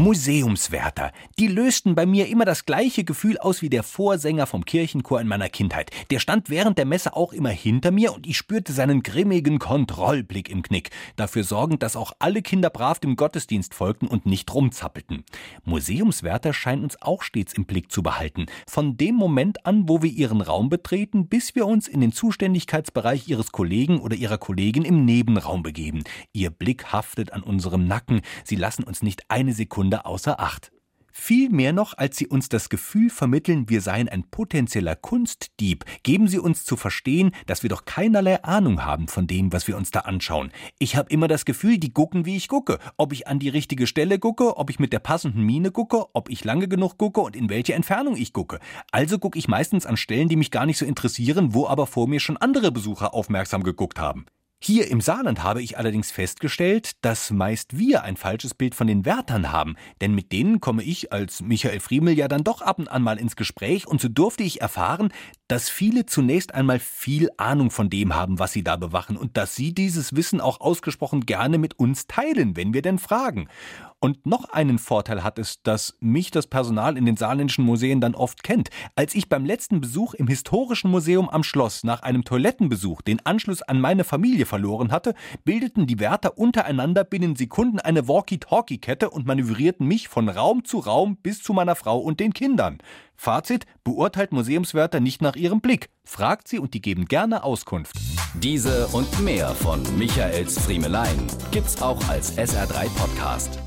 Museumswärter. Die lösten bei mir immer das gleiche Gefühl aus wie der Vorsänger vom Kirchenchor in meiner Kindheit. Der stand während der Messe auch immer hinter mir und ich spürte seinen grimmigen Kontrollblick im Knick, dafür sorgend, dass auch alle Kinder brav dem Gottesdienst folgten und nicht rumzappelten. Museumswärter scheinen uns auch stets im Blick zu behalten. Von dem Moment an, wo wir ihren Raum betreten, bis wir uns in den Zuständigkeitsbereich ihres Kollegen oder ihrer Kollegin im Nebenraum begeben. Ihr Blick haftet an unserem Nacken. Sie lassen uns nicht eine Sekunde Sekunde außer Acht. Viel mehr noch, als sie uns das Gefühl vermitteln, wir seien ein potenzieller Kunstdieb, geben sie uns zu verstehen, dass wir doch keinerlei Ahnung haben von dem, was wir uns da anschauen. Ich habe immer das Gefühl, die gucken, wie ich gucke. Ob ich an die richtige Stelle gucke, ob ich mit der passenden Miene gucke, ob ich lange genug gucke und in welche Entfernung ich gucke. Also gucke ich meistens an Stellen, die mich gar nicht so interessieren, wo aber vor mir schon andere Besucher aufmerksam geguckt haben. Hier im Saarland habe ich allerdings festgestellt, dass meist wir ein falsches Bild von den Wärtern haben, denn mit denen komme ich als Michael Friemel ja dann doch ab und an mal ins Gespräch und so durfte ich erfahren, dass viele zunächst einmal viel Ahnung von dem haben, was sie da bewachen und dass sie dieses Wissen auch ausgesprochen gerne mit uns teilen, wenn wir denn fragen. Und noch einen Vorteil hat es, dass mich das Personal in den saarländischen Museen dann oft kennt. Als ich beim letzten Besuch im Historischen Museum am Schloss nach einem Toilettenbesuch den Anschluss an meine Familie verloren hatte, bildeten die Wärter untereinander binnen Sekunden eine Walkie-Talkie-Kette und manövrierten mich von Raum zu Raum bis zu meiner Frau und den Kindern. Fazit: Beurteilt Museumswärter nicht nach ihrem Blick. Fragt sie und die geben gerne Auskunft. Diese und mehr von Michaels Friemelein gibt's auch als SR3 Podcast.